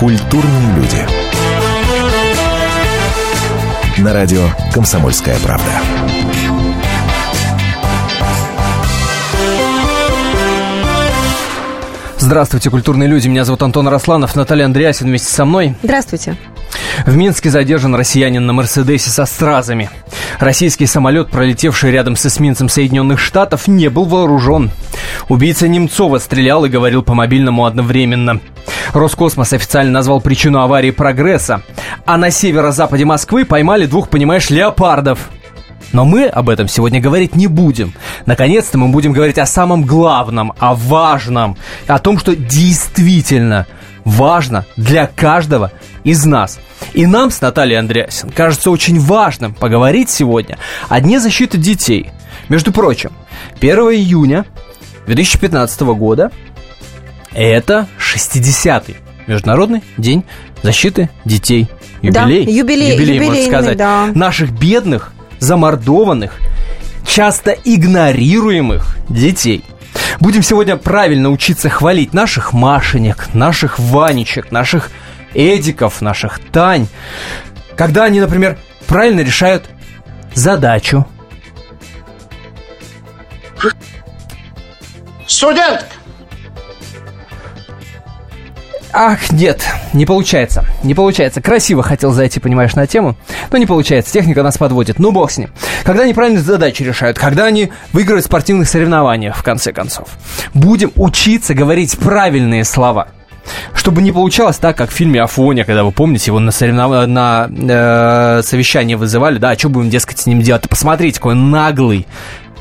Культурные люди. На радио «Комсомольская правда». Здравствуйте, культурные люди. Меня зовут Антон Росланов, Наталья Андреасин вместе со мной. Здравствуйте. В Минске задержан россиянин на Мерседесе со стразами. Российский самолет, пролетевший рядом с эсминцем Соединенных Штатов, не был вооружен. Убийца Немцова стрелял и говорил по мобильному одновременно. Роскосмос официально назвал причину аварии прогресса. А на северо-западе Москвы поймали двух, понимаешь, леопардов. Но мы об этом сегодня говорить не будем. Наконец-то мы будем говорить о самом главном, о важном, о том, что действительно важно для каждого из нас. И нам с Натальей Андреасин кажется очень важным поговорить сегодня о Дне защиты детей. Между прочим, 1 июня 2015 года это 60-й Международный день защиты детей. Юбилей. Да, юбилей, юбилей можно сказать. Да. Наших бедных, замордованных, часто игнорируемых детей. Будем сегодня правильно учиться хвалить наших Машенек, наших Ванечек, наших Эдиков, наших Тань. Когда они, например, правильно решают задачу. Студентка! Ах, нет, не получается. Не получается. Красиво хотел зайти, понимаешь, на тему, но не получается. Техника нас подводит. Ну, бог с ним. Когда они правильно задачи решают, когда они выигрывают в спортивных соревнованиях, в конце концов. Будем учиться говорить правильные слова. Чтобы не получалось так, как в фильме Афоня, когда вы помните, его на, соревнов... на э, совещание вызывали, да, а что будем, дескать, с ним делать? Посмотрите, какой он наглый,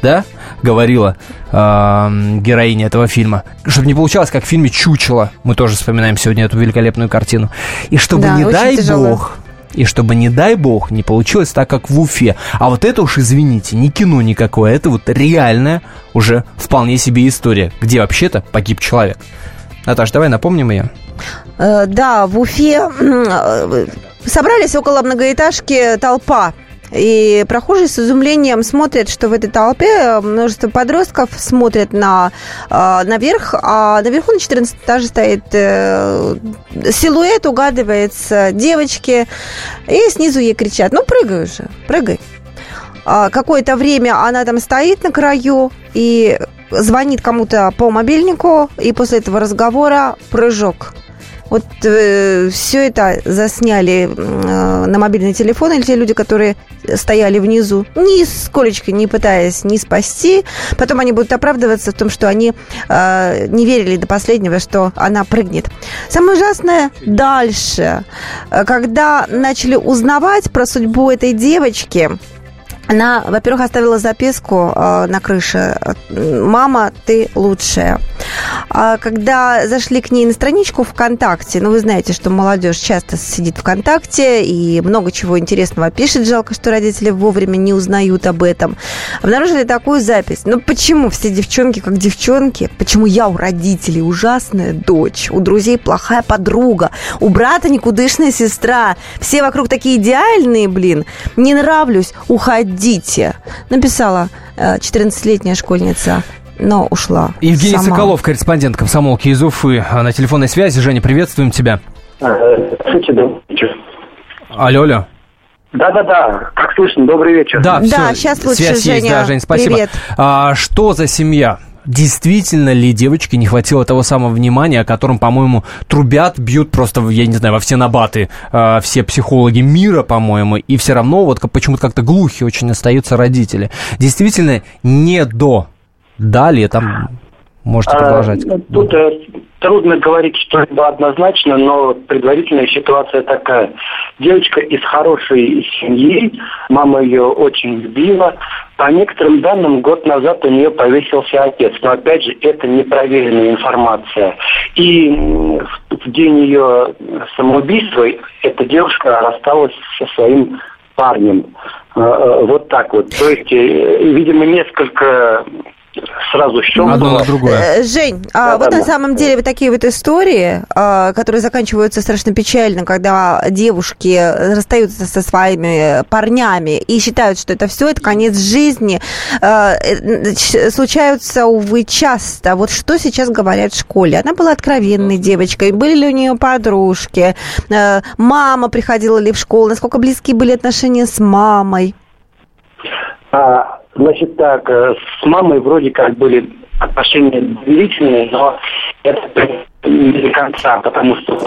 да, говорила э, героиня этого фильма. Чтобы не получалось, как в фильме «Чучело». Мы тоже вспоминаем сегодня эту великолепную картину. И чтобы, Да, не дай тяжело. бог, и чтобы, не дай бог, не получилось так, как в Уфе. А вот это уж, извините, не кино никакое, это вот реальная уже вполне себе история, где вообще-то погиб человек. Наташ, давай напомним ее. Э, Да, в Уфе э, собрались около многоэтажки толпа. И прохожие с изумлением смотрят, что в этой толпе множество подростков смотрят на, э, наверх, а наверху на 14 этаже стоит э, силуэт, угадывается девочки, и снизу ей кричат, ну прыгай уже, прыгай. А, Какое-то время она там стоит на краю и звонит кому-то по мобильнику, и после этого разговора прыжок. Вот все это засняли э, на мобильный телефон, или те люди, которые стояли внизу, нисколечко не пытаясь не спасти. Потом они будут оправдываться в том, что они э, не верили до последнего, что она прыгнет. Самое ужасное дальше, Э, когда начали узнавать про судьбу этой девочки, она, во-первых, оставила записку э, на крыше «Мама, ты лучшая». А когда зашли к ней на страничку ВКонтакте, ну, вы знаете, что молодежь часто сидит ВКонтакте и много чего интересного пишет. Жалко, что родители вовремя не узнают об этом. Обнаружили такую запись. Ну, почему все девчонки как девчонки? Почему я у родителей ужасная дочь? У друзей плохая подруга? У брата никудышная сестра? Все вокруг такие идеальные, блин. Не нравлюсь, уходите. Написала э, 14-летняя школьница но ушла. Евгений сама. Соколов, корреспондент комсомолки из Уфы, а, на телефонной связи. Женя, приветствуем тебя. Вечер. Алло, алло. Да-да-да, как слышно, добрый вечер. Да, Да, всё, щас лучше, связь есть, Женя. да, Жень, спасибо. Привет. А, что за семья? Действительно ли девочке не хватило того самого внимания, о котором, по-моему, трубят, бьют просто, я не знаю, во все набаты а, все психологи мира, по-моему, и все равно вот почему-то как-то глухи очень остаются родители. Действительно, не до. Далее там можете А, продолжать. ну, Тут э, трудно говорить что-либо однозначно, но предварительная ситуация такая. Девочка из хорошей семьи, мама ее очень любила. По некоторым данным, год назад у нее повесился отец. Но опять же, это непроверенная информация. И в день ее самоубийства эта девушка рассталась со своим парнем. Э, э, Вот так вот. То есть, э, видимо, несколько сразу счет. Одно на другое. Э, Жень, а Да, вот да, на да. самом деле вот такие вот истории, а, которые заканчиваются страшно печально, когда девушки расстаются со своими парнями и считают, что это все, это конец жизни, а, э, ч- случаются, увы, часто. Вот что сейчас говорят в школе? Она была откровенной девочкой, были ли у нее подружки, Э, мама приходила ли в школу, насколько близкие были отношения с мамой? А, значит так, э, с мамой вроде как были отношения доверительные, но это не до конца, потому что...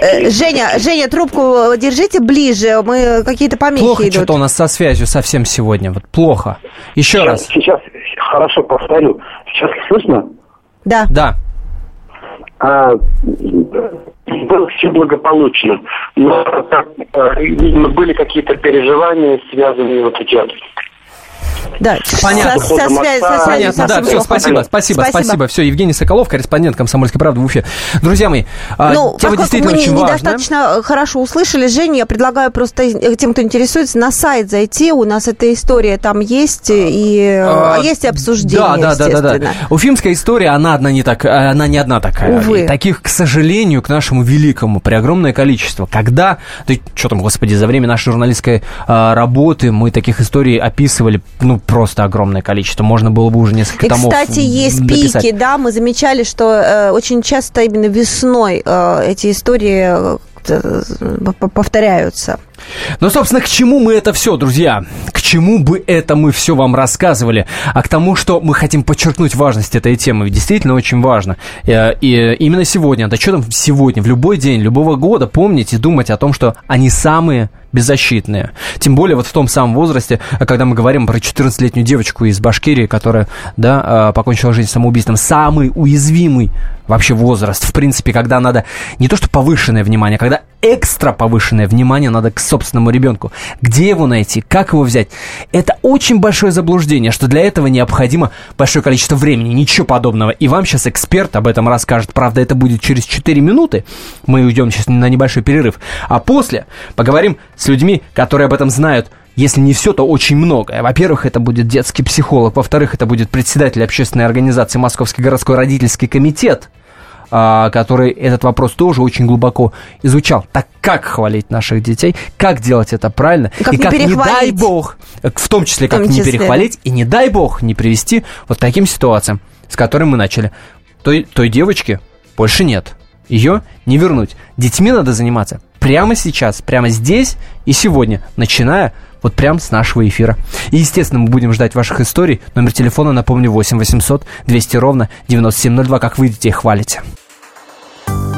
Э, Женя, Женя, трубку держите ближе, мы какие-то помехи Плохо идут. что-то у нас со связью совсем сегодня. Вот плохо. Еще Сейчас, раз. сейчас хорошо повторю. Сейчас слышно? Да. Да. А, было все благополучно, но так, э, видимо, были какие-то переживания, связанные вот эти вот Да, Понятно. Со, со связь- со связью Понятно, да, все, спасибо, спасибо, спасибо. Все, Евгений Соколов, корреспондент «Комсомольской правды» в Уфе. Друзья мои, а, Ну, тема поскольку действительно мы не- очень важная. недостаточно хорошо услышали, Женя, я предлагаю просто э, тем, кто интересуется, на сайт зайти. У нас эта история там есть, и э, А, есть и обсуждение, Да, да, да, да, да. Уфимская история, она одна не так, она не одна такая. Увы. И таких, к сожалению, к нашему великому, при огромное количество. Когда, да что там, господи, за время нашей журналистской а, работы мы таких историй описывали, ну, просто огромное количество. Можно было бы уже несколько И, томов кстати, есть написать. пики, да, мы замечали, что э, очень часто именно весной э, эти истории э, п- повторяются. Ну, собственно, к чему мы это все, друзья? К чему бы это мы все вам рассказывали? А к тому, что мы хотим подчеркнуть важность этой темы. Действительно очень важно. Э, И именно сегодня, да что там сегодня, в любой день, любого года помнить и думать о том, что они самые беззащитные. Тем более вот в том самом возрасте, когда мы говорим про 14-летнюю девочку из Башкирии, которая, да, э, покончила жизнь самоубийством. Самый уязвимый вообще возраст, в принципе, когда надо не то что повышенное внимание, а когда экстра повышенное внимание надо к собственному ребенку. Где его найти, как его взять? Это очень большое заблуждение, что для этого необходимо большое количество времени. Ничего подобного. И вам сейчас эксперт об этом расскажет. Правда, это будет через 4 минуты. Мы уйдем сейчас на небольшой перерыв. А после поговорим с людьми, которые об этом знают если не все, то очень многое. Во-первых, это будет детский психолог. Во-вторых, это будет председатель общественной организации Московский городской родительский комитет, который этот вопрос тоже очень глубоко изучал. Так как хвалить наших детей, как делать это правильно, Как и не как, не дай бог, в том числе, В том как не числе, перехвалить, и не дай бог не привести вот к таким ситуациям, с которыми мы начали. Той, той девочки больше нет. Ее не вернуть. Детьми надо заниматься прямо сейчас, прямо здесь и сегодня, начиная вот прямо с нашего эфира. И, естественно, мы будем ждать ваших историй. Номер телефона, напомню, 8 800 200 ровно 9702, как вы детей хвалите.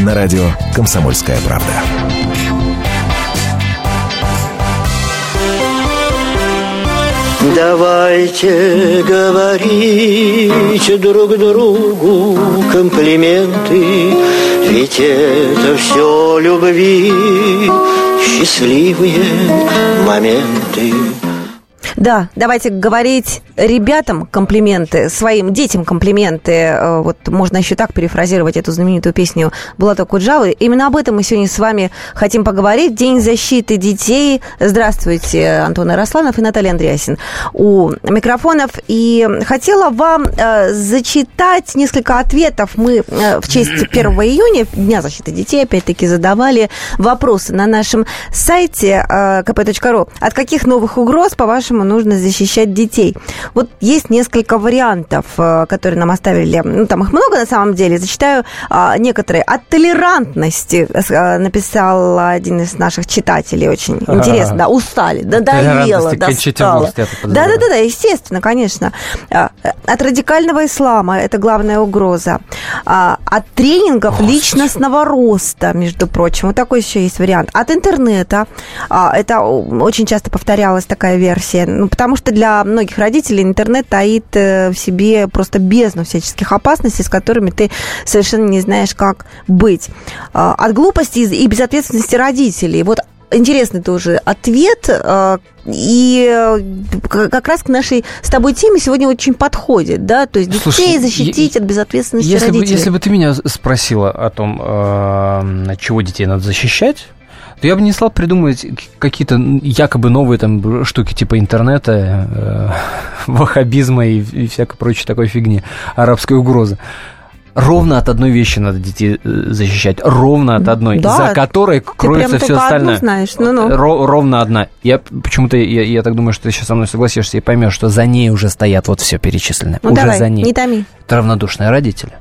На радио «Комсомольская правда». Давайте говорить друг другу комплименты, ведь это все любви, счастливые моменты. Да, давайте говорить ребятам комплименты, своим детям комплименты. Э, Вот можно еще так перефразировать эту знаменитую песню Булата Куджавы. Именно об этом мы сегодня с вами хотим поговорить. День защиты детей. Здравствуйте, Антон Яросланов и Наталья Андреасин у микрофонов. И хотела вам э, зачитать несколько ответов. Мы э, в честь 1 июня, Дня защиты детей, опять-таки задавали вопросы на нашем сайте э, kp.ru. От каких новых угроз, по-вашему, нужно защищать детей? Вот есть несколько вариантов, э, которые нам оставили. Ну, там их много на самом деле. Зачитаю а, некоторые. От толерантности э, написал один из наших читателей. Очень интересно. Да, устали, надоело, достало. вовсе, я так Да, подозреваю. да, да, да, естественно, конечно. А, От радикального ислама это главная угроза. А, От тренингов личностного роста, между прочим. Вот такой еще есть вариант. От интернета. Это очень часто повторялась такая версия. Ну, потому что для многих родителей интернет таит э, в себе просто бездну всяческих опасностей, с которыми ты совершенно не знаешь, как быть. А, От глупости и безответственности родителей. Вот интересный тоже ответ. э, И э, как раз к нашей с тобой теме сегодня очень подходит, да, то есть детей Слушай, защитить е- от безответственности Если бы, родителей. если бы ты меня спросила о том, э, от чего детей надо защищать, то я бы не стал придумывать какие-то якобы новые там штуки типа интернета, э, ваххабизма и, и всякой прочей такой фигни, арабской угрозы. Ровно от одной вещи надо детей э, защищать. Ровно от одной, Да, за которой кроется все только одну остальное. знаешь, ну-ну. Ро- ровно одна. Я почему-то, я, я так думаю, что ты сейчас со мной согласишься и поймешь, что за ней уже стоят вот все перечисленное. Ну уже давай, за ней. не томи. Это равнодушные родители.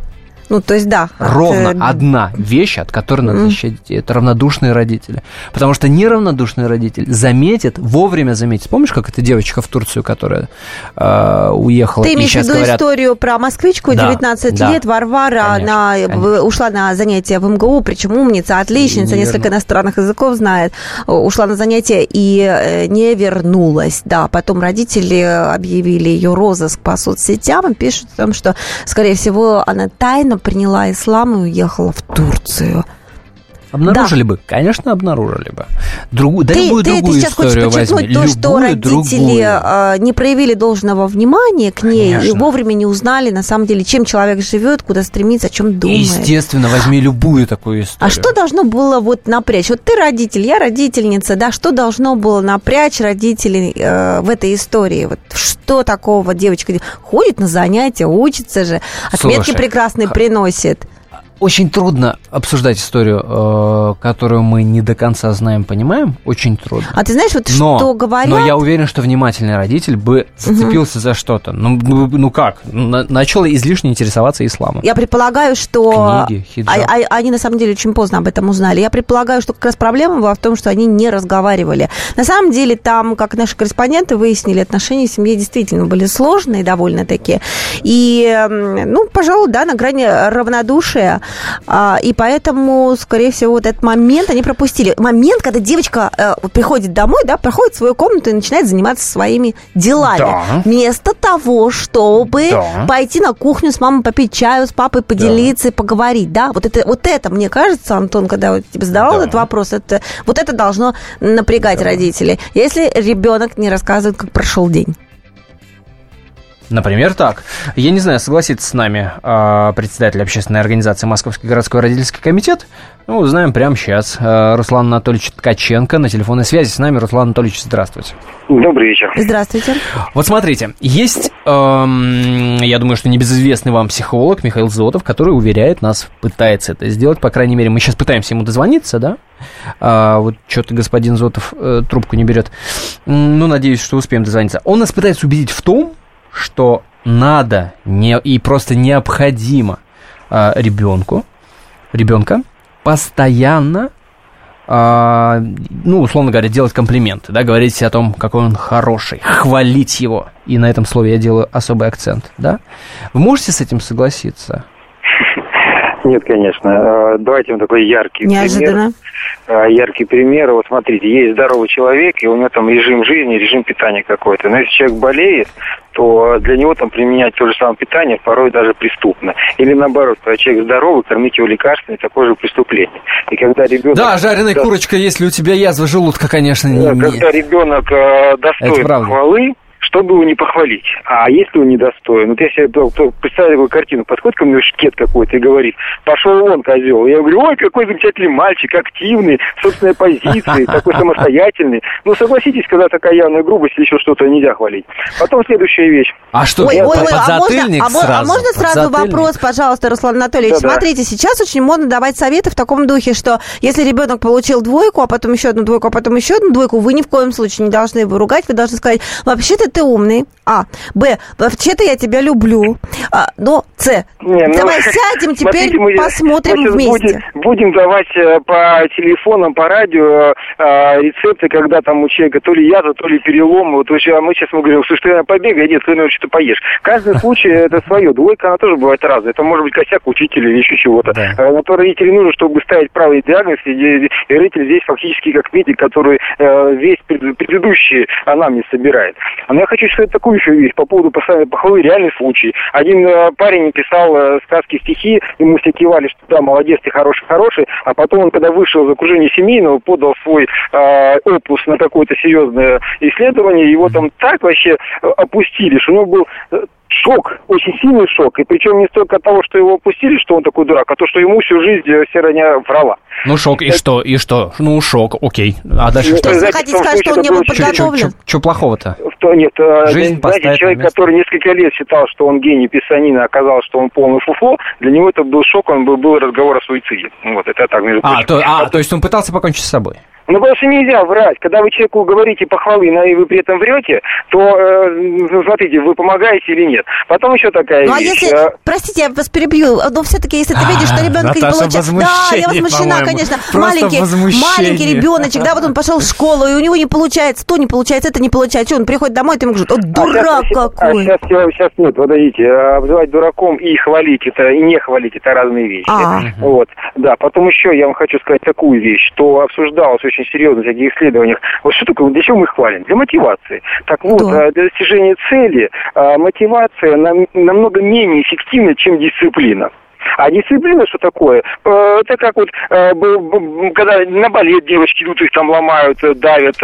Ну, то есть, да. Ровно э, одна вещь, от которой надо защищать детей. Это равнодушные родители. Потому что неравнодушный родитель заметит, вовремя заметит. Помнишь, как эта девочка в Турцию, которая э, уехала? Ты имеешь в виду говорят, историю про москвичку, Да, 19 да. лет, Варвара, Конечно, она конечно. в- ушла на занятия в МГУ, причем умница, отличница, Не несколько верну- иностранных языков знает, э, ушла на занятия и э, не вернулась. Да, потом родители объявили ее розыск по соцсетям и пишут о том, что, скорее всего, она тайно приняла ислам и уехала в Турцию. Обнаружили бы? Конечно, обнаружили бы. Другу, да ты, любую ты, ты другую сейчас хочешь подчеркнуть возьми. то, что родители э, не проявили должного внимания к ней и Конечно. вовремя не узнали, на самом деле, чем человек живет, куда стремится, о чем думает. Естественно, возьми любую такую историю. А что должно было вот напрячь? Вот ты родитель, я родительница, да, что должно было напрячь родителей э, в этой истории? Вот что такого девочка ходит на занятия, учится же, отметки Слушай, прекрасные приносит. Очень трудно обсуждать историю, э, которую мы не до конца знаем, понимаем. Очень трудно. А ты знаешь, вот Но, что говорят? но я уверен, что внимательный родитель бы зацепился за что-то. Ну, ну, ну как? На- начал излишне интересоваться исламом. Я предполагаю, что Книги, хиджаб. а- а- они на самом деле очень поздно об этом узнали. Я предполагаю, что как раз проблема была в том, что они не разговаривали. На самом деле там, как наши корреспонденты выяснили, отношения в семье действительно были сложные довольно-таки. И, ну, пожалуй, да, на грани равнодушия. А, И поэтому, скорее всего, вот этот момент они пропустили. Момент, когда девочка э, приходит домой, да, проходит свою комнату и начинает заниматься своими делами. Да. Вместо того, чтобы Да. пойти на кухню с мамой попить чаю, с папой поделиться и поговорить, да? Вот это, вот это, мне кажется, Антон, когда вот тебе задавал Да. этот вопрос, это, вот это должно напрягать родителей. Если ребенок не рассказывает, как прошел день. Например, так. Я не знаю, согласится с нами а, председатель общественной организации Московский городской родительский комитет. Ну, узнаем прямо сейчас. А, Руслан Анатольевич Ткаченко на телефонной связи с нами. Руслан Анатольевич, здравствуйте. Добрый вечер. Здравствуйте. Вот смотрите, есть, эм, я думаю, что небезызвестный вам психолог Михаил Зотов, который уверяет нас, пытается это сделать, по крайней мере, мы сейчас пытаемся ему дозвониться, да? А, вот что-то господин Зотов э, трубку не берет. Ну, надеюсь, что успеем дозвониться. Он нас пытается убедить в том, что надо не, и просто необходимо а, ребенку, ребенка постоянно а, ну, условно говоря, делать комплименты, да, говорить о том, какой он хороший, хвалить его. И на этом слове я делаю особый акцент, да. Вы можете с этим согласиться? Нет, конечно. Э, Давайте вам такой яркий пример. Неожиданно. Э, Яркий пример. Вот смотрите, есть здоровый человек, и у него там режим жизни, режим питания какой-то. Но если человек болеет, то для него там применять то же самое питание порой даже преступно. Или наоборот, когда человек здоровый, кормить его лекарствами, такое же преступление. И когда ребенок... Да, жареная Да. курочка, если у тебя язва желудка, конечно, не... Да, не- Когда ребенок э, Это достоин правда. хвалы, чтобы его не похвалить. А если он недостоин? Вот я себе представляю такую картину, подходит ко мне шкет какой-то и говорит, пошел вон, козел. Я говорю, ой, какой замечательный мальчик, активный, собственной позиции, такой самостоятельный. Ну, согласитесь, когда такая явная грубость или еще что-то нельзя хвалить. Потом следующая вещь. А что, Ой, ой, а можно, подзатыльник а, мо- а сразу? можно сразу вопрос, пожалуйста, Руслан Анатольевич? Смотрите, сейчас очень модно давать советы в таком духе, что если ребенок получил двойку, а потом еще одну двойку, а потом еще одну двойку, вы ни в коем случае не должны его ругать, вы должны сказать, вообще-то ты умный. А. Б. Вообще-то я тебя люблю. А, ну, С. Не, ну, Давай сядем теперь, смотрите, мы- посмотрим мы вместе. Будем, будем давать э, по телефонам, по радио э, рецепты, когда там у человека то ли язва, то ли перелом. Вот вообще, а мы сейчас мы говорим, слушай, ты побегай, нет, ты, наверное, что-то поешь. Каждый случай это свое. Двойка, она тоже бывает разная. Это может быть косяк учителя или еще чего-то. Да. Э, На то родителю нужно, чтобы ставить правильный диагноз. И, и- и родитель здесь фактически как медик, который э, весь пред- предыдущий анамнез собирает. Я хочу сказать такую еще вещь по поводу похвалы, реальный случай. Один э, парень писал э, сказки, стихи, ему все кивали, что да, молодец, ты хороший, хороший, а потом он, когда вышел из окружения семейного, подал свой э, опус на какое-то серьезное исследование, его там так вообще э, опустили, что у него был шок, очень сильный шок. И причем не столько от того, что его опустили, что он такой дурак, а то, что ему всю жизнь э, вся родня врала. Ну, шок, и что, и что? Ну, шок, окей. А дальше Ну, что? Вы хотите сказать, что он не был подготовлен? Что плохого-то? Что нет, э, Жизнь знаете, человек, который несколько лет считал, что он гений писанина, оказалось, что он полный фуфло, для него это был шок, он был, был разговор о суициде. Вот, это так, между А, прочим. то, а, то есть он пытался покончить с собой? Ну, потому что нельзя врать. Когда вы человеку говорите похвалы, но и вы при этом врете, то, э, ну, смотрите, вы помогаете или нет. Потом еще такая Ну, а вещь. если, э, простите, я вас перебью, но все-таки, если ты видишь, что А, ребенок не Наташа, получает... Да, я возмущена, конечно. Маленький, маленький ребеночек, да, вот он пошел в школу, и у него не получается, то не получается, это не получается. Он приходит домой, и ты ему говоришь, вот дурак а сейчас, какой. А сейчас, сейчас нет, подождите. а Обзывать дураком и хвалить это, и не хвалить это разные вещи. А. Вот, да. Потом еще я вам хочу сказать такую вещь, что обсуждалось очень серьезно в таких исследованиях. Вот что такое, для чего мы их хвалим? Для мотивации. Так вот, Да. а, для достижения цели а, мотивация нам- намного менее эффективна, чем дисциплина. А дисциплина что такое? Э, Это как вот, э, когда на балет девочки идут, их там ломают, э, давят,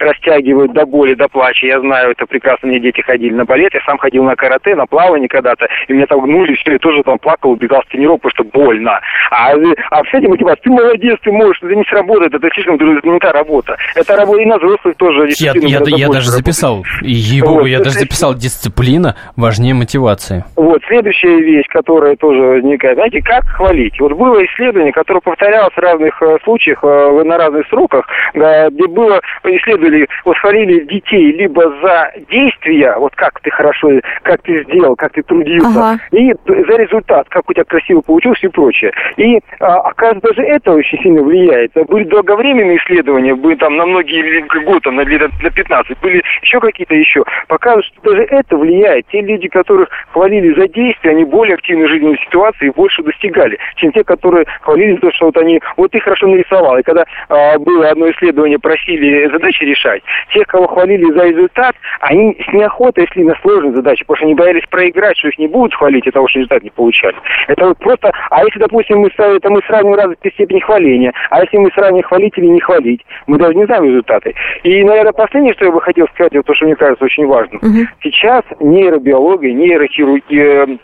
растягивают до боли, до плача. Я знаю, это прекрасно, мне дети ходили на балет, я сам ходил на карате, на плавание когда-то, и меня там гнули, все, я тоже там плакал, убегал с тренировок, потому что больно. А, а с этим мотивация, ты молодец, ты можешь, это не сработает, это слишком не та работа. Это работа и на взрослых тоже. Я, я, я даже записал, ей-богу, Вот, я даже записал, дисциплина важнее мотивации. Вот, следующая вещь, которая тоже возникает. Знаете, как хвалить? Вот было исследование, которое повторялось в разных э, случаях, э, на разных сроках, где было, исследовали, вот хвалили детей либо за действия, вот как ты хорошо, как ты сделал, как ты трудился, Ага. и за результат, как у тебя красиво получилось и прочее. И, а, оказывается, даже это очень сильно влияет. Были долговременные исследования, были там на многие годы, там, на на 15, были еще какие-то еще. Показывают, что даже это влияет. Те люди, которых хвалили за действия, они более активны в жизненной ситуации больше достигали, чем те, которые хвалили за то, что вот они, вот ты хорошо нарисовал. И когда а, было одно исследование, просили задачи решать, тех, кого хвалили за результат, они с неохотой шли на сложные задачи, потому что они боялись проиграть, что их не будут хвалить, и того, что результат не получали. Это вот просто, а если, допустим, мы, это мы сравниваем разные степени хваления, а если мы сравниваем хвалить или не хвалить, мы даже не знаем результаты. И, наверное, последнее, что я бы хотел сказать, это то, что мне кажется очень важным. Сейчас нейробиология, нейрохирургия,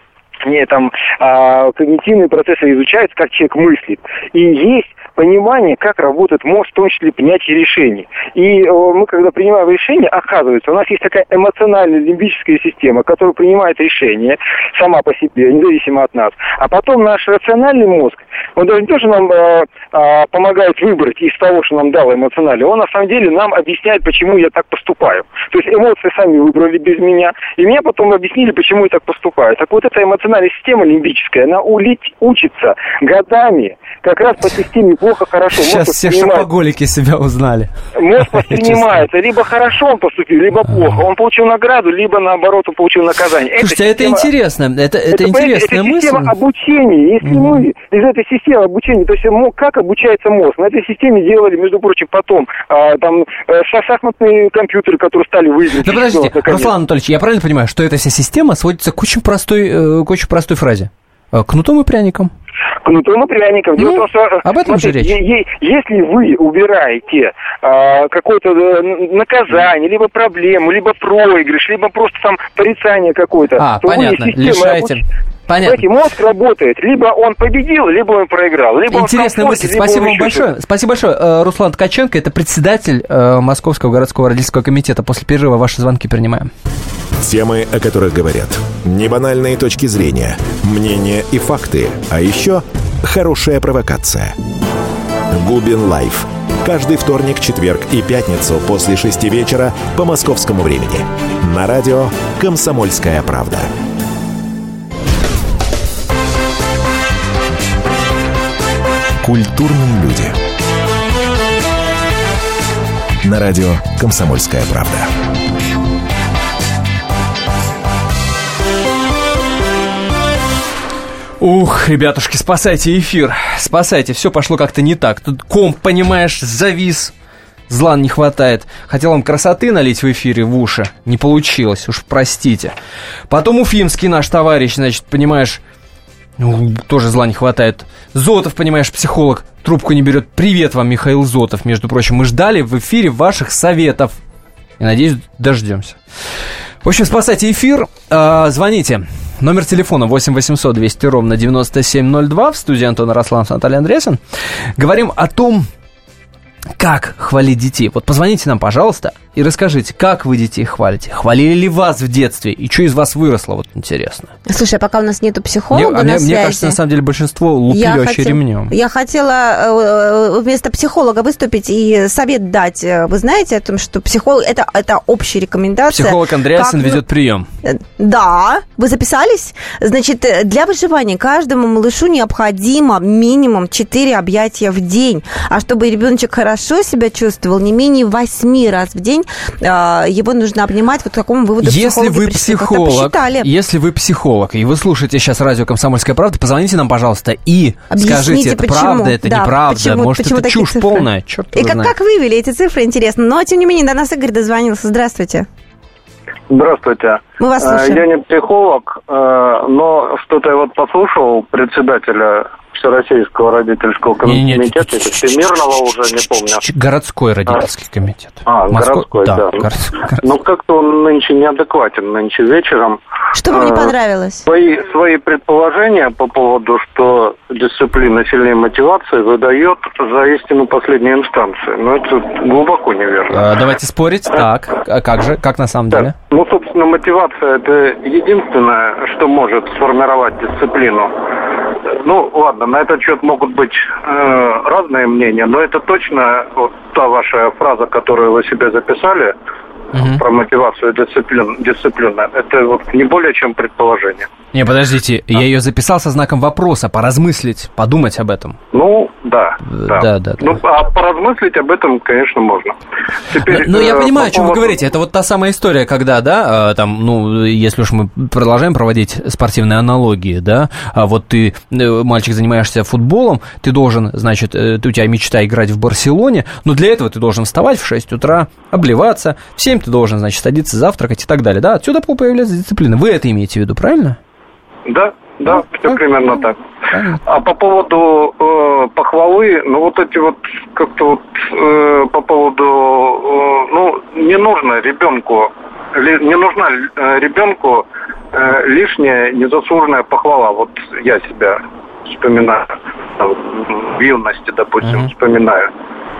не там а, когнитивные процессы изучаются, как человек мыслит. И есть понимание, как работает мозг, в том числе принятие решений. И э, мы, когда принимаем решение, оказывается, у нас есть такая эмоциональная лимбическая система, которая принимает решение сама по себе, независимо от нас. А потом наш рациональный мозг, он даже не то, нам э, э, помогает выбрать из того, что нам дало эмоционально, он на самом деле нам объясняет, почему я так поступаю. То есть эмоции сами выбрали без меня, и мне потом объяснили, почему я так поступаю. Так вот эта эмоциональная система лимбическая, она улить, учится годами как раз по системе плохо-хорошо. Сейчас все шопоголики себя узнали. Мозг воспринимается, либо хорошо он поступил, либо плохо. Он получил награду, либо наоборот он получил наказание. Слушайте, это система- интересно, это, это понимаете, интересная это мысль. система обучения. Если мы из этой системы обучения, то есть как обучается мозг? На этой системе делали, между прочим, потом а, там э, ша- шахматные компьютеры, которые стали выиграть. Да подождите, Руслан Анатольевич, я правильно понимаю, что эта вся система сводится к очень простой, э, к очень простой фразе? Э, Кнутом и пряником. Кнутом и пряником. Дело Ну, том, что, об этом же смотрите, речь. е- е- если вы убираете а, какое-то э, наказание, либо проблему, либо проигрыш, либо просто там порицание какое-то, А, то вы понятно, системой лишаете. Понятно. Знаете, мозг работает. Либо он победил, либо он проиграл. Либо Интересная мысль. Спасибо вам большое. Спасибо большое. Э, Руслан Ткаченко, это председатель э, Московского городского родительского комитета. После перерыва ваши звонки принимаем. Темы, о которых говорят. Небанальные точки зрения, мнения и факты. А еще хорошая провокация. Губин Лайф. Каждый вторник, четверг и пятницу после шести вечера по московскому времени. На радио «Комсомольская правда». Культурные люди. На радио «Комсомольская правда». Ух, ребятушки, спасайте эфир. Спасайте, все пошло как-то не так. Тут комп, понимаешь, завис. Зла не хватает. Хотел вам красоты налить в эфире в уши. Не получилось, уж простите. Потом Уфимский наш товарищ, значит, понимаешь, ну, тоже зла не хватает. Зотов, понимаешь, психолог, трубку не берет. Привет вам, Михаил Зотов. Между прочим, мы ждали в эфире ваших советов. И надеюсь, дождемся. В общем, спасайте эфир. А, звоните. Номер телефона 8 800 200 ровно 9702. В студии Антона Росланов, Наталья Андреасен. Говорим о том, как хвалить детей. Вот позвоните нам, пожалуйста, и расскажите, как вы детей хвалите. Хвалили ли вас в детстве? И что из вас выросло? Вот интересно. Слушай, а пока у нас нету психолога Мне, на а мне, связи... мне кажется, на самом деле большинство лупили я вообще хотел- ремнем. Я хотела э, вместо психолога выступить и совет дать. Э, Вы знаете о том, что психолог это, это общая рекомендация. Психолог Андреасен Как ведет прием. Э, Да, вы записались? Значит, для выживания каждому малышу необходимо минимум 4 объятия в день. А чтобы ребеночек хорошо себя чувствовал, не менее 8 раз в день э, его нужно обнимать. Вот к такому выводу Если психологи вы пришли. Психолог, если вы психолог, и вы слушаете сейчас радио «Комсомольская правда», позвоните нам, пожалуйста, и Объясните, скажите, это почему. правда, это Да, неправда, почему- может, почему это чушь цифры? полная, черт И как, знает. как вывели эти цифры, интересно. Но, тем не менее, до нас Игорь дозвонился. Здравствуйте. Здравствуйте. Мы вас Э, слушаем. Я не психолог, э, но что-то я вот послушал председателя Всероссийского родительского Не-не-не, комитета, ч- Всемирного уже, не помню. Городской родительский комитет. А, Моско- городской, да. городской- городской. Ну, как-то он нынче неадекватен, нынче вечером. Что вам не Э, понравилось? Свои, свои предположения по поводу, что дисциплина сильнее мотивации, выдает за истину последней инстанции. Но это глубоко неверно. Э, Давайте спорить. Так, а как же? Как на самом Да. деле? Ну, собственно, мотивация – это единственное, что может сформировать дисциплину. Ну, ладно, на этот счет могут быть э, разные мнения, но это точно вот та ваша фраза, которую вы себе записали Мгм. про мотивацию и дисциплину, дисциплина, это вот не более чем предположение. Не, подождите, я ее записал со знаком вопроса, поразмыслить, подумать об этом. Ну, да. Да, да, да. Ну, а поразмыслить об этом, конечно, можно. Теперь, Ну, я э, понимаю, по о чем вы поводу- говорите. Это вот та самая история, когда, да, э, там, ну, если уж мы продолжаем проводить спортивные аналогии, да, а вот ты, э, мальчик, занимаешься футболом, ты должен, значит, у тебя мечта играть в Барселоне, но для этого ты должен вставать в 6 утра, обливаться, в 7 ты должен, значит, садиться завтракать и так далее, да, отсюда появляется дисциплина. Вы это имеете в виду, правильно? Да, да, все ну, примерно так. Правильно. А по поводу э, похвалы, ну вот эти вот как-то вот э, по поводу, э, ну не нужно ребенку, ли- не нужна э, ребенку э, лишняя незаслуженная похвала. Вот я себя вспоминаю, в юности, допустим, Мгм. вспоминаю.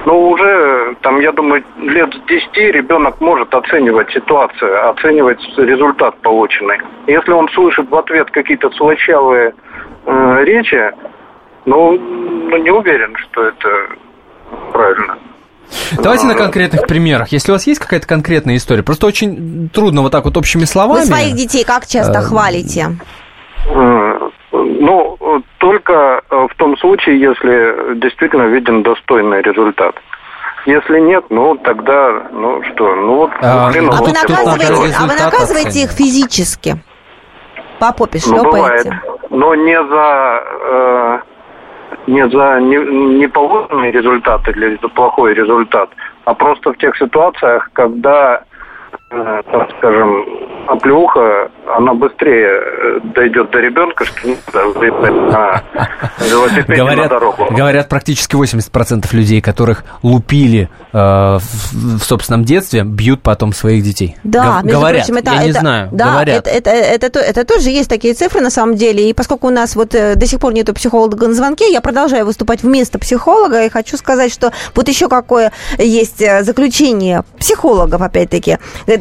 Ну, уже, там, я думаю, лет с 10 ребенок может оценивать ситуацию, оценивать результат полученный. Если он слышит в ответ какие-то слащавые э, речи, ну, ну, не уверен, что это правильно. Давайте на конкретных примерах. Если у вас есть какая-то конкретная история, просто очень трудно вот так вот общими словами. Вы своих детей как часто Э, хвалите? Ну, только э, в том случае, если действительно виден достойный результат. Если нет, ну тогда, ну что, ну вот А, хреново А вы всё надо наказываете, а вы наказываете их физически? По попе Ну, бывает. шлепаете? Но не за э, не за не- неположенный результат или за плохой результат, а просто в тех ситуациях, когда, так скажем, оплеуха, она быстрее э, дойдет до ребенка, что не выехать на велосипеде на Говорят, дорогу. говорят, практически 80% людей, которых лупили э, в, в собственном детстве, бьют потом своих детей. Да, Гов- между говорят, прочим, это, я не это- знаю, да, говорят. Это, это, это, то- это тоже есть такие цифры на самом деле. И поскольку у нас вот э, до сих пор нету психолога на звонке, я продолжаю выступать вместо психолога и хочу сказать, что вот еще какое есть э, заключение психологов, опять-таки.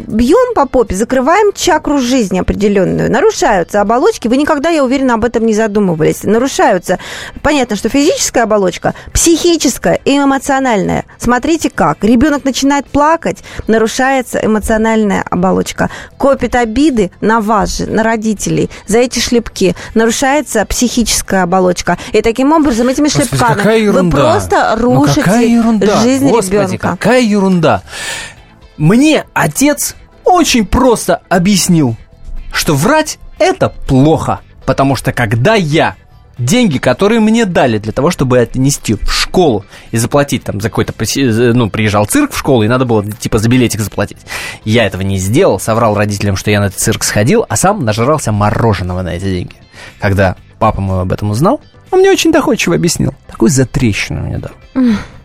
Бьем по попе, закрываем чакру жизни определенную. Нарушаются оболочки. Вы никогда, я уверена, об этом не задумывались. Нарушаются. Понятно, что физическая оболочка, психическая и эмоциональная. Смотрите как. Ребенок начинает плакать, нарушается эмоциональная оболочка. Копит обиды на вас же, на родителей. За эти шлепки нарушается психическая оболочка. И таким образом этими Господи, шлепками вы просто Ну, рушите ерунда. жизнь Господи, ребенка. какая ерунда. Мне отец очень просто объяснил, что врать это плохо. Потому что когда я деньги, которые мне дали для того, чтобы отнести в школу и заплатить там за какой-то, ну, приезжал цирк в школу, и надо было типа за билетик заплатить. Я этого не сделал, соврал родителям, что я на этот цирк сходил, а сам нажрался мороженого на эти деньги. Когда папа мой об этом узнал, он мне очень доходчиво объяснил. Такую затрещину мне дал.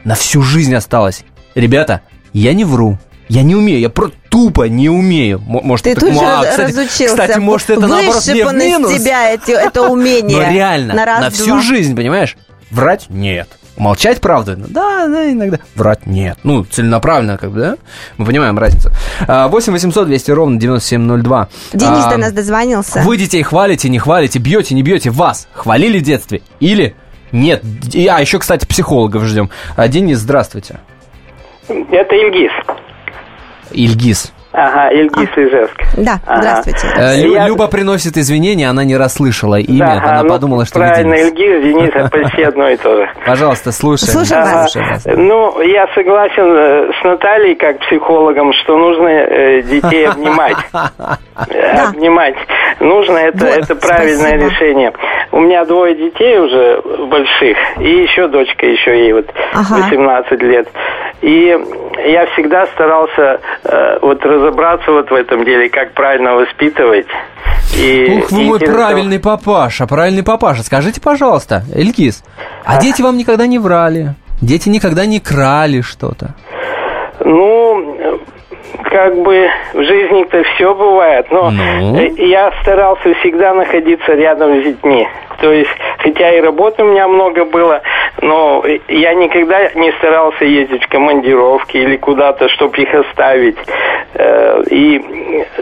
На всю жизнь осталось. Ребята, я не вру. Я не умею, я про тупо не умею. Может, Ты это- тут а, кстати, разучился. Кстати, может, это наоборот мне в минус. тебя эти- это умение. Но реально, на, раз, на всю два. жизнь, понимаешь? Врать нет. Молчать правду? Ну, Да, да, иногда. Врать нет. Ну, целенаправленно, как бы, да? Мы понимаем разницу. А, 8 800 200 ровно 9702. Денис А, до нас дозвонился. Вы детей хвалите, не хвалите, бьете, не бьете. Вас хвалили в детстве? Или нет? А, еще, кстати, психологов ждем. А, Денис, здравствуйте. Это Ильгиз. Ильгиз. Ага, Ильгиз Ижевск. Да, Ага. здравствуйте. Э, Лю- Я- Люба приносит извинения, она не расслышала имя, Да, она ну, подумала, что Правильно. Ильгиз, Денис, это почти одно и то же. Пожалуйста, слушаем. Слушаем вас. Слушаем вас. Ну, я согласен э, с Натальей, как психологом, что нужно э, детей обнимать. Э, Обнимать. Нужно, это, Вот, это правильное спасибо. решение. У меня двое детей уже больших, и еще дочка, еще ей вот Ага. 18 лет. И я всегда старался э, вот разобраться вот в этом деле, как правильно воспитывать. И, Ух, вы и мой интересно- правильный папаша, правильный папаша. Скажите, пожалуйста, Элькис, а дети вам никогда не врали? Дети никогда не крали что-то? Ну, как бы в жизни-то все бывает, но Ну? я старался всегда находиться рядом с детьми. То есть, хотя и работы у меня много было, но я никогда не старался ездить в командировки или куда-то, чтобы их оставить. Э, И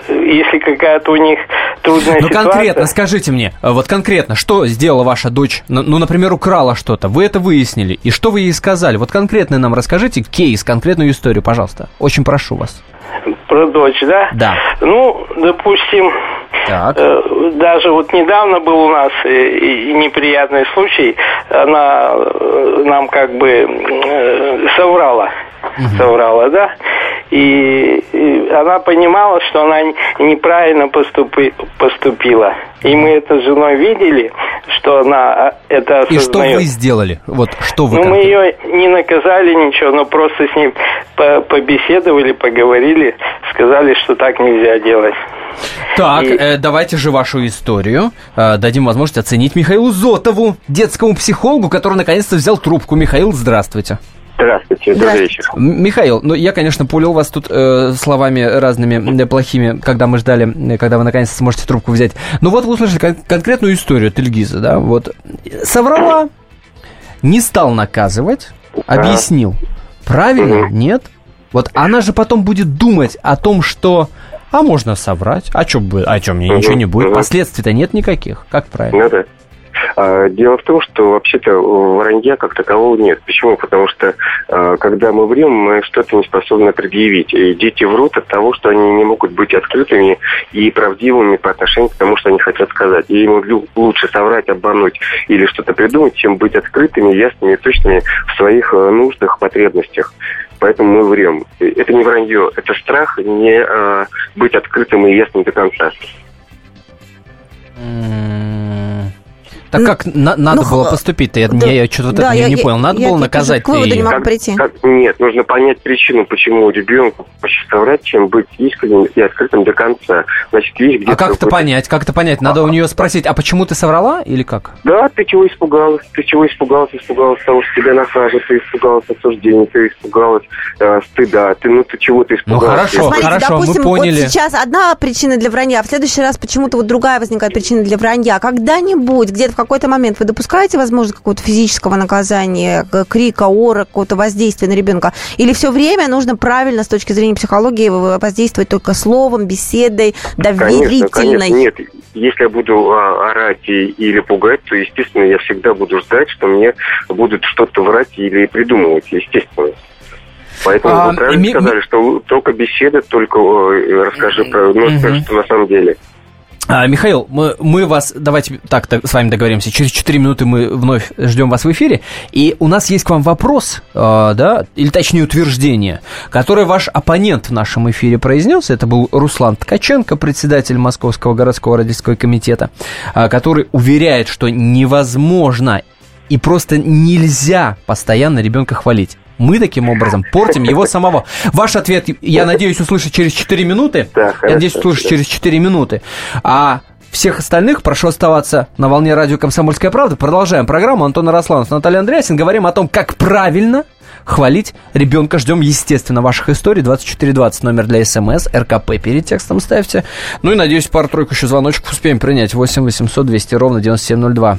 если какая-то у них трудная Ну, ситуация... конкретно, скажите мне, э, вот конкретно, что сделала ваша дочь? Ну, ну, например, украла что-то, вы это выяснили, и что вы ей сказали? Вот конкретно нам расскажите кейс, конкретную историю, пожалуйста. Очень прошу вас. Про дочь, да? Да. Ну, допустим, Так. Э, Даже вот недавно был у нас э, неприятный случай. Она нам как бы э, соврала. Соврала, да? И, и она понимала, что она неправильно поступи- поступила. И мы это с женой видели, что она а, это И что осознает. вы сделали? Вот что вы Ну, мы ее не наказали ничего, но просто с ней по- побеседовали, поговорили, сказали, что так нельзя делать. Так, И- э, давайте же вашу историю. Э, дадим возможность оценить Михаилу Зотову, детскому психологу, который наконец-то взял трубку. Михаил, здравствуйте. Здравствуйте, добрый вечер. Михаил, ну я, конечно, пулил вас тут э, словами разными э, плохими, когда мы ждали, э, когда вы наконец-то сможете трубку взять. Ну вот вы услышали кон- конкретную историю от Ильгиза, да? Вот соврала, не стал наказывать, объяснил. Правильно? Мгм. Нет? Вот она же потом будет думать о том, что а можно соврать, а что о чем мне ничего не будет, последствий-то нет никаких. Как правильно? Ну да. А, Дело в том, что вообще-то вранья как такового нет. Почему? Потому что а, когда мы врем, мы что-то не способны предъявить. И дети врут от того, что они не могут быть открытыми и правдивыми по отношению к тому, что они хотят сказать. И им лучше соврать, обмануть или что-то придумать, чем быть открытыми, ясными, точными в своих э, нуждах, потребностях. Поэтому мы врем. И Это не вранье, это страх не а, быть открытым и ясным до конца. Так Ну, как на- надо ну, было поступить-то? Я, да, не, я что-то вот да, это не, я- не я- понял. Надо я было тоже наказать выводу не ее. могу прийти. Как- нет, нужно понять причину, почему ребенку соврать, чем быть искренним и открытым до конца. Значит, есть где-то... А как это понять? Как это понять? Надо у нее спросить, а почему ты соврала или как? Да, ты чего испугалась? Ты чего испугалась? Испугалась того, что тебя накажут, ты испугалась осуждения, ты испугалась э, стыда, ты, ну ты чего ты Ну, испугалась? хорошо. Смотрите, хорошо, мы допустим, поняли. вот сейчас одна причина для вранья, а в следующий раз почему-то вот другая возникает причина для вранья. Когда-нибудь, где-то в какой-то момент вы допускаете возможность какого-то физического наказания, крика, ора, какого-то воздействия на ребенка? Или все время нужно правильно с точки зрения психологии воздействовать только словом, беседой, Конечно, доверительной? конечно, нет. Если я буду а, орать и- или пугать, то, естественно, я всегда буду ждать, что мне будут что-то врать или придумывать, естественно. Поэтому А, вы правильно ми- сказали, что только беседа, только э, расскажи про ну, Мгм. что на самом деле. А, Михаил, мы, мы вас, давайте так, так с вами договоримся. Через 4 минуты мы вновь ждем вас в эфире. И у нас есть к вам вопрос, э, да, или точнее утверждение, которое ваш оппонент в нашем эфире произнес. Это был Руслан Ткаченко, председатель Московского городского родительского комитета, а, который уверяет, что невозможно и просто нельзя постоянно ребенка хвалить. Мы таким образом портим его самого. Ваш ответ, я надеюсь, услышать через 4 минуты. Да, Я хорошо, надеюсь, услышать да. через 4 минуты. А всех остальных прошу оставаться на волне радио «Комсомольская правда». Продолжаем программу. Антон Росланов, Наталья Андреасин. Говорим о том, как правильно хвалить ребенка. Ждем, естественно, ваших историй. 2420 номер для СМС. РКП перед текстом ставьте. Ну и, надеюсь, пару-тройку еще звоночков успеем принять. 8 800 200 ровно 9702.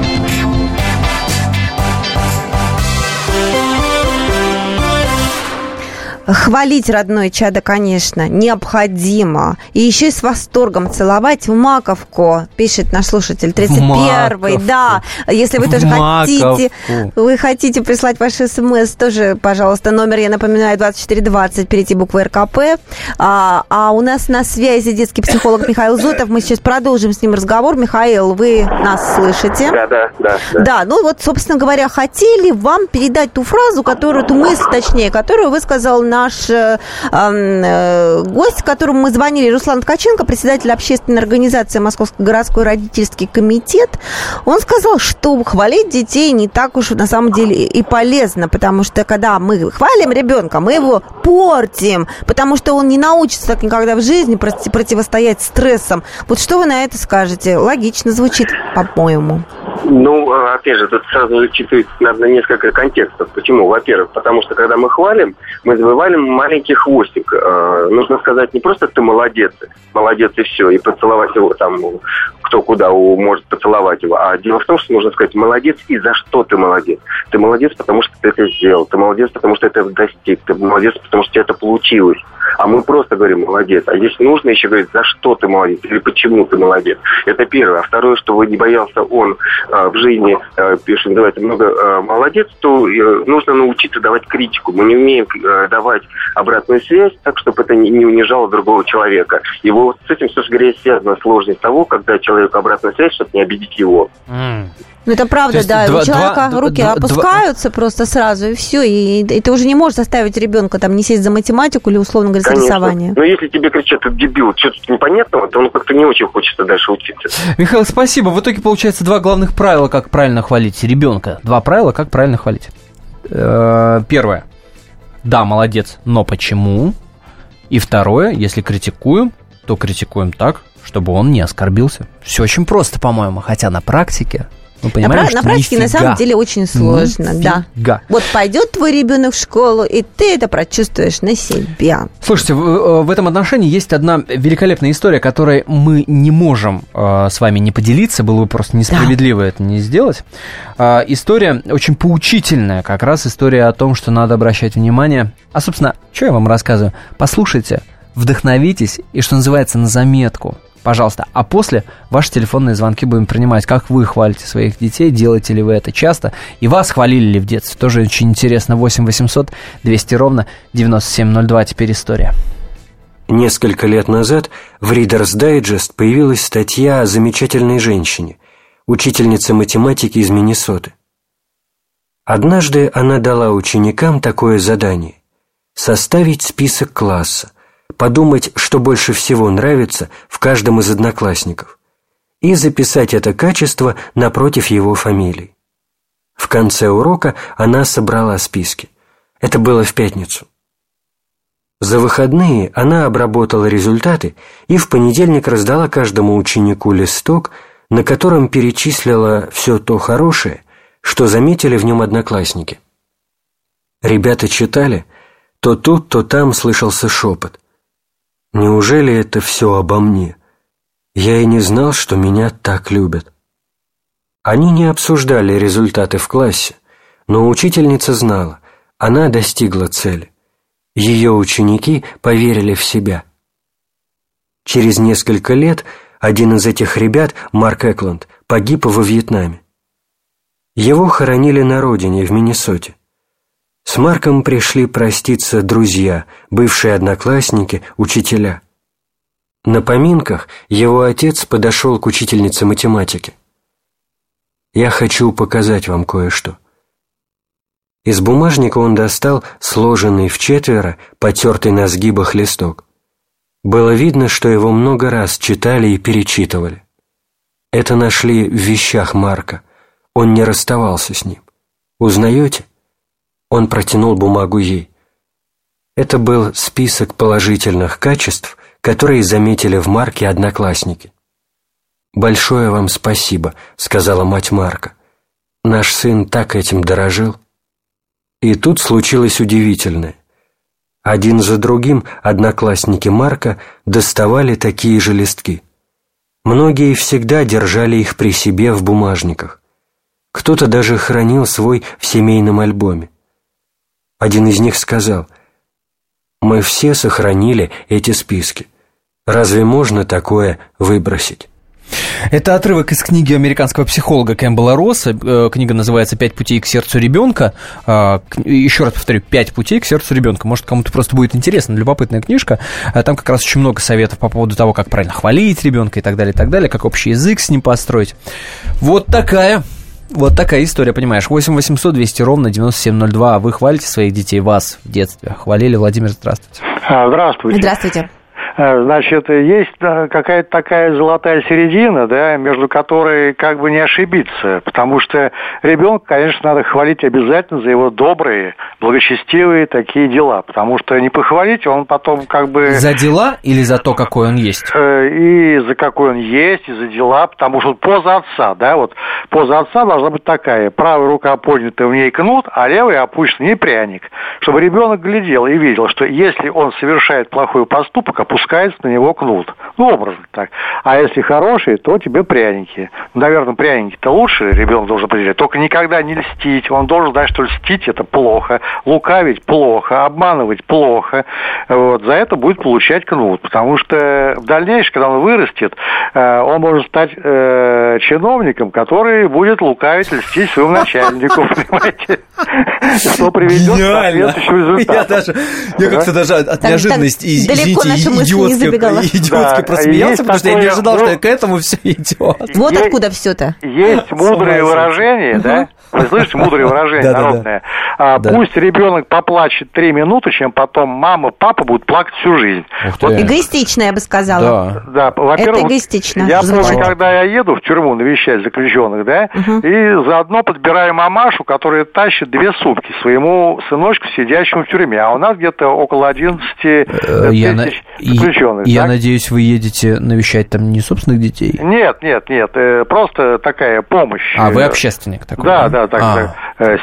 Хвалить родное чадо, конечно, необходимо. И еще и с восторгом целовать в маковку, пишет наш слушатель 31-й. маковку. Да, если вы В тоже хотите, вы хотите прислать ваш смс, тоже, пожалуйста, номер, я напоминаю, 2420, перейти буквы РКП. А, а у нас на связи детский психолог Михаил Зотов. Мы сейчас продолжим с ним разговор. Михаил, вы нас слышите? Да, да, да. да. Да, ну вот, собственно говоря, хотели вам передать ту фразу, которую, ту мысль, точнее, которую высказал наш э, э, гость, которому мы звонили, Руслан Ткаченко, председатель общественной организации Московский городской родительский комитет. Он сказал, что хвалить детей не так уж на самом деле и полезно, потому что когда мы хвалим ребенка, мы его портим, потому что он не научится так никогда в жизни проти- противостоять стрессам. Вот что вы на это скажете? Логично звучит, по-моему. Ну, а, опять же, тут сразу учитывать надо несколько контекстов. Почему? Во-первых, потому что когда мы хвалим, мы забываем маленький хвостик. Э, нужно сказать не просто ты молодец, молодец и все, и поцеловать его там, кто куда может поцеловать его. А дело в том, что нужно сказать молодец и за что ты молодец. Ты молодец, потому что ты это сделал. Ты молодец, потому что это достиг. Ты молодец, потому что это получилось. А мы просто говорим молодец. А здесь нужно еще говорить, за что ты молодец или почему ты молодец. Это первое. А второе, чтобы не боялся он э, в жизни, э, что называется, много э, молодец, то э, нужно научиться давать критику. Мы не умеем э, давать обратную связь так, чтобы это не, не унижало другого человека. И вот с этим, собственно говоря, связана сложность того, когда человеку обратную связь, чтобы не обидеть его. Ну, это правда, есть да. два- у человека два- руки два- опускаются просто сразу, и все. И, и ты уже не можешь заставить ребенка там не сесть за математику или, условно говоря, за рисование. Но если тебе кричат, ты дебил, что-то непонятного, то ну, как-то не очень хочется дальше учиться. Михаил, спасибо. В итоге получается два главных правила, как правильно хвалить ребенка. Два правила, как правильно хвалить. Э, Первое. Да, молодец, но почему? И второе, если критикуем, то критикуем так, чтобы он не оскорбился. Все очень просто, по-моему, хотя на практике мы На, понимаем, пра- что на практике на нифига. самом деле очень сложно, да. Нифига. Вот пойдет твой ребенок в школу, и ты это прочувствуешь на себя. Слушайте, в, э, в этом отношении есть одна великолепная история, которой мы не можем э, с вами не поделиться, было бы просто несправедливо это не сделать. А, история очень поучительная, как раз история о том, что надо обращать внимание. А, собственно, что я вам рассказываю? Послушайте, вдохновитесь и, что называется, на заметку. Пожалуйста. А после ваши телефонные звонки будем принимать. Как вы хвалите своих детей? Делаете ли вы это часто? И вас хвалили ли в детстве? Тоже очень интересно. 8 800 200 ровно 9702. Теперь история. Несколько лет назад в Reader's Digest появилась статья о замечательной женщине, учительнице математики из Миннесоты. Однажды она дала ученикам такое задание – составить список класса, подумать, что больше всего нравится в каждом из одноклассников, и записать это качество напротив его фамилии. В конце урока она собрала списки. Это было в пятницу. За выходные она обработала результаты и в понедельник раздала каждому ученику листок, на котором перечислила все то хорошее, что заметили в нем одноклассники. Ребята читали, то тут, то там слышался шепот. «Неужели это все обо мне? Я и не знал, что меня так любят». Они не обсуждали результаты в классе, но учительница знала, она достигла цели. Ее ученики поверили в себя. Через несколько лет один из этих ребят, Марк Экланд, погиб во Вьетнаме. Его хоронили на родине, в Миннесоте. С Марком пришли проститься друзья, бывшие одноклассники, учителя. На поминках его отец подошел к учительнице математики. «Я хочу показать вам кое-что». Из бумажника он достал сложенный в четверо, потертый на сгибах листок. Было видно, что его много раз читали и перечитывали. Это нашли в вещах Марка. Он не расставался с ним. Узнаете? Он протянул бумагу ей. Это был список положительных качеств, которые заметили в Марке одноклассники. «Большое вам спасибо», — сказала мать Марка. «Наш сын так этим дорожил». И тут случилось удивительное. Один за другим одноклассники Марка доставали такие же листки. Многие всегда держали их при себе в бумажниках. Кто-то даже хранил свой в семейном альбоме. Один из них сказал, «Мы все сохранили эти списки. Разве можно такое выбросить?» Это отрывок из книги американского психолога Кэмпбелла Росса. Э, книга называется «Пять путей к сердцу ребенка». А, еще раз повторю, «Пять путей к сердцу ребенка». Может, кому-то просто будет интересно, любопытная книжка. А там как раз очень много советов по поводу того, как правильно хвалить ребенка и так далее, и так далее, как общий язык с ним построить. Вот такая вот такая история, понимаешь. 8 800 200 ровно 9702. А вы хвалите своих детей, вас в детстве? Хвалили, Владимир, здравствуйте. А, здравствуйте. Здравствуйте. Э, значит, есть какая-то такая золотая середина, да, между которой как бы не ошибиться, потому что ребенка, конечно, надо хвалить обязательно за его добрые, благочестивые такие дела, потому что не похвалить, он потом как бы... За дела или за то, какой он есть? Э, и за какой он есть, и за дела, потому что поза отца, да, вот поза отца должна быть такая, правая рука поднята, в ней кнут, а левая опущена, не пряник, чтобы ребенок глядел и видел, что если он совершает плохой поступок, опускается опускается на него кнут. Ну, образно так. А если хороший, то тебе пряники. Наверное, пряники-то лучше ребенок должен определять. Только никогда не льстить. Он должен знать, что льстить это плохо, лукавить плохо, обманывать плохо. Вот. За это будет получать кнут. Потому что в дальнейшем, когда он вырастет, э, он может стать э, чиновником, который будет лукавить, льстить своему начальнику. Понимаете? Что приведет к соответствующему результату. Я как-то даже от неожиданности, извините, идиотски, идиотски да, просмеялся, потому что я не ожидал, ну, что к этому все идет. Вот есть, откуда все-то. Есть мудрые выражения, да? Вы слышите, мудрое выражение народное. А, пусть ребенок поплачет три минуты, чем потом мама, папа будут плакать всю жизнь. Вот. Эгоистично, я бы сказала. Да, да Это эгоистично. Я помню, когда я еду в тюрьму навещать заключенных, да, и заодно подбираю мамашу, которая тащит две сумки своему сыночку, сидящему в тюрьме. А у нас где-то около 11 э, тысяч заключенных. Я надеюсь, вы едете навещать там не собственных детей? Нет, нет, нет. Э, просто такая помощь. А вы общественник такой? Да, да, так, а, э,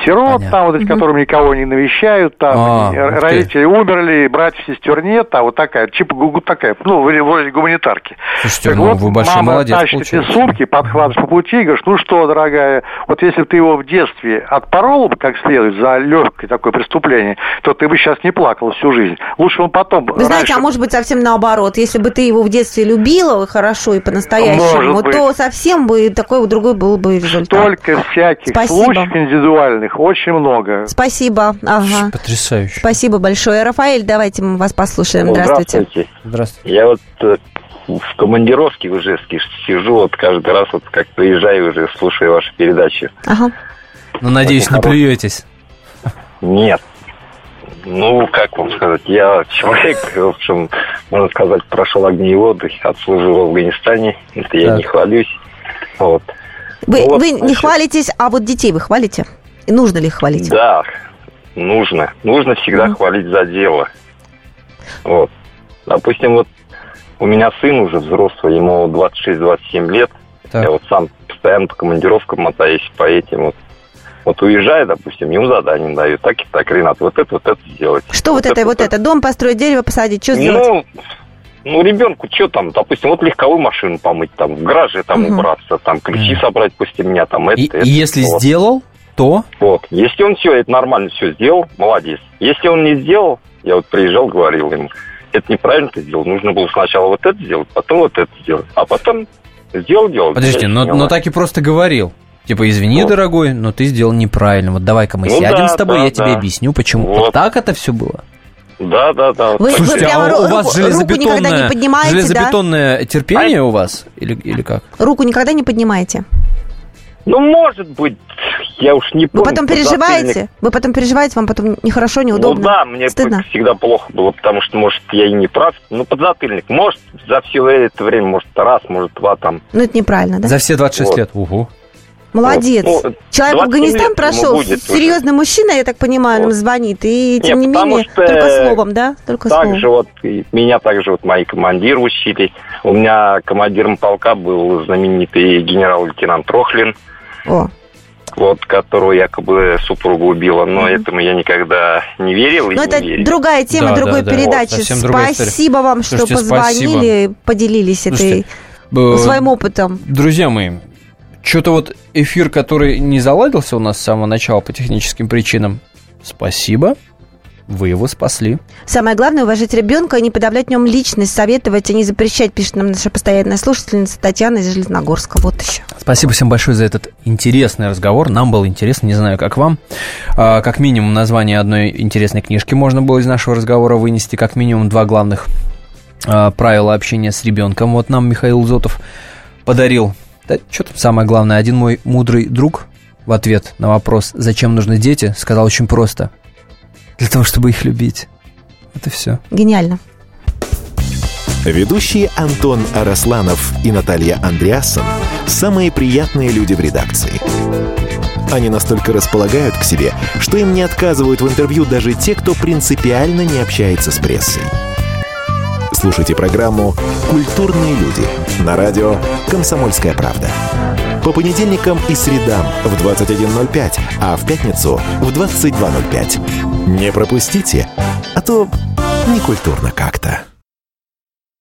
сирот, понятно. там вот эти, которым никого не навещают, там а, родители умерли, братьев, сестер нет, а вот такая, типа такая, ну, вроде гуманитарки. Слушайте, так ну, вот, вы большой мама молодец, тащит эти сумки, подхватываешь по пути и говоришь, ну что, дорогая, вот если ты его в детстве отпорол бы как следует за легкое такое преступление, то ты бы сейчас не плакал всю жизнь. Лучше он потом... Вы раньше... знаете, а может быть совсем наоборот, если бы ты его в детстве любила хорошо и по-настоящему, то совсем бы такой другой был бы результат. Столько всяких Спасибо. случаев индивидуальных, очень много. Спасибо. Ага. Потрясающе. Спасибо большое. Рафаэль, давайте мы вас послушаем. Здравствуйте. Здравствуйте. Здравствуйте. Я вот э, в командировке в Ижевске сижу, вот каждый раз, вот как приезжаю уже, слушаю ваши передачи. Ага. Ну, надеюсь, не плюетесь. Нет. Ну, как вам сказать, я человек, в общем, можно сказать, прошел огни и воды, отслужил в Афганистане. Это я Так. не хвалюсь. Вот. Вы, Ну вот, вы не значит, хвалитесь, а вот детей вы хвалите? И нужно ли их хвалить? Да, нужно. Нужно всегда хвалить за дело. Вот. Допустим, вот у меня сын уже взрослый, ему 26-27 лет. Так. Я вот сам постоянно по командировкам мотаюсь по этим вот. Вот уезжаю, допустим, ему задание дают. Так и так, Ренат, вот это, вот это сделать. Что вот, это и вот это? Дом построить, дерево посадить, что сделать? Ну, ну, ребенку что там, допустим, вот легковую машину помыть, там, в гараже там Мгм. убраться, там, ключи собрать после меня, там, это, И, это. и если вот. сделал, то... Вот. Если он все это нормально все сделал, молодец. Если он не сделал, я вот приезжал, говорил ему, это неправильно ты сделал. Нужно было сначала вот это сделать, потом вот это сделать. А потом сделал, делал. Подождите, но, но так и просто говорил. Типа, извини, Вот. дорогой, но ты сделал неправильно. Вот давай-ка мы Ну сядем да, с тобой, да, я тебе да. объясню, почему. Вот. Вот. так это все было? Да, да, да. Вы- Слушайте, прямо а у руку- вас руку никогда не железобетонное, поднимаете, железобетонное терпение у вас? Или, или как? Руку никогда не поднимаете? Ну, может быть, я уж не Вы помню. потом подзатыльник. переживаете? Вы потом переживаете, вам потом нехорошо, неудобно? Ну да, мне Стыдно? всегда плохо было, потому что, может, я и не прав. Ну, подзатыльник. Может, за все это время, может, раз, может, два там. Ну, это неправильно, да? За все 26 Вот. лет. Угу. Молодец. Вот, ну, Человек 27 Афганистан прошел, будет уже. серьезный мужчина, я так понимаю, нам звонит, и тем Не, не, потому менее, что, только словом, да? Только Так словом. же вот, меня также вот мои командиры учили. У меня командиром полка был знаменитый генерал-лейтенант Трохлин, О, вот, которого якобы супруга убила. Но этому я никогда не верил и ну не это верю. другая тема, Да, другой да, да. передачи. Вот. Спасибо вам, что Слушайте, позвонили, поделились этой, Слушайте, ну, э, своим опытом. Друзья мои, что-то вот эфир, который не заладился у нас с самого начала по техническим причинам, спасибо, вы его спасли. Самое главное, уважать ребенка и не подавлять в нем личность, советовать, а не запрещать, пишет нам наша постоянная слушательница Татьяна из Железногорска. Вот еще. Спасибо всем большое за этот интересный разговор. Нам было интересно, не знаю, как вам. А, Как минимум, название одной интересной книжки можно было из нашего разговора вынести. Как минимум, два главных а, правила общения с ребенком. Вот нам Михаил Зотов подарил. Да, что там самое главное? Один мой мудрый друг в ответ на вопрос, зачем нужны дети, сказал очень просто. Для того, чтобы их любить. Это все. Гениально. Ведущие Антон Арасланов и Наталья Андреасон – самые приятные люди в редакции. Они настолько располагают к себе, что им не отказывают в интервью даже те, кто принципиально не общается с прессой. Слушайте программу «Культурные люди» на радио «Комсомольская правда». По понедельникам и средам в 21.05, а в пятницу в 22.05. Не пропустите, а то некультурно как-то.